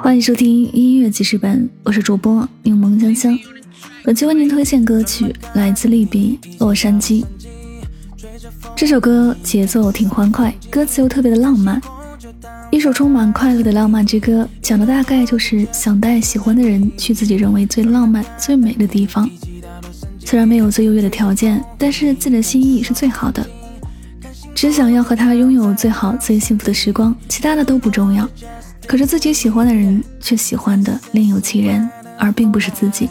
欢迎收听音乐记事本，我是主播柠檬香香。本期为您推荐歌曲来自利比《洛杉矶》。这首歌节奏挺欢快，歌词又特别的浪漫，一首充满快乐的浪漫之歌，讲的大概就是想带喜欢的人去自己认为最浪漫、最美的地方。虽然没有最优越的条件，但是自己的心意是最好的。只想要和他拥有最好、最幸福的时光，其他的都不重要。可是自己喜欢的人却喜欢的另有其人，而并不是自己。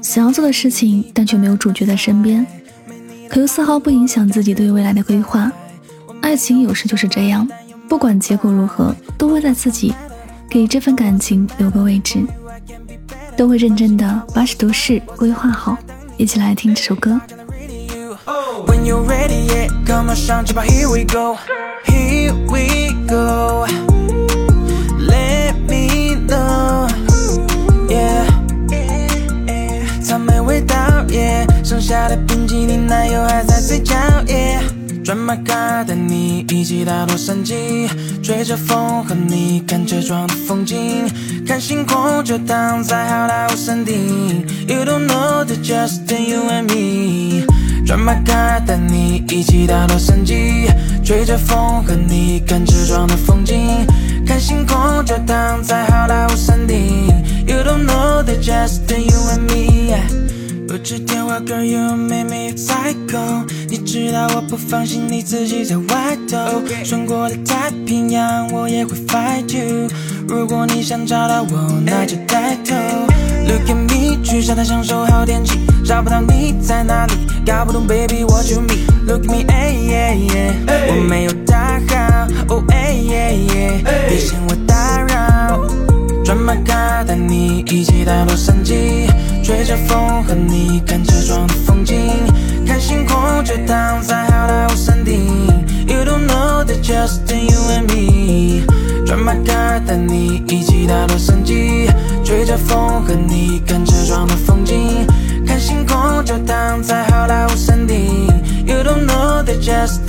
想要做的事情，但却没有主角在身边，可又丝毫不影响自己对未来的规划。爱情有时就是这样，不管结果如何，都会在自己给这份感情留个位置，都会认真的把许多事规划好。一起来听这首歌。When you're ready, come on, 上去吧，Here we go, Here we go. Let me know, yeah. 草莓味道，yeah，剩下的冰淇淋奶油还在嘴角，yeah。转马卡带你一起到洛杉矶，吹着风和你看车窗的风景，看星空就躺在好莱坞山顶。You don't know the just you and me。转马卡带你一起到洛杉矶，吹着风和你看车窗的风景，看星空就躺在好莱坞山顶。You don't know the just you and me。不接电话，Girl you make me psycho。你知道我不放心你自己在外头，穿过了太平洋，我也会 fight you。如果你想找到我，那就抬头。Look at me，去沙滩享受好天气，找不到你在哪里，搞不懂 baby what you mean。Look at me，哎耶耶，我没有大号，Oh 哎耶耶，别嫌我打扰。转马卡带你一起到洛杉矶。吹着风和你看车窗的风景，看星空就躺在好莱坞山顶。You don't know that just you and me。转马卡带你一起到洛杉矶，吹着风和你看车窗的风景，看星空就躺在好莱坞山顶。You don't know that just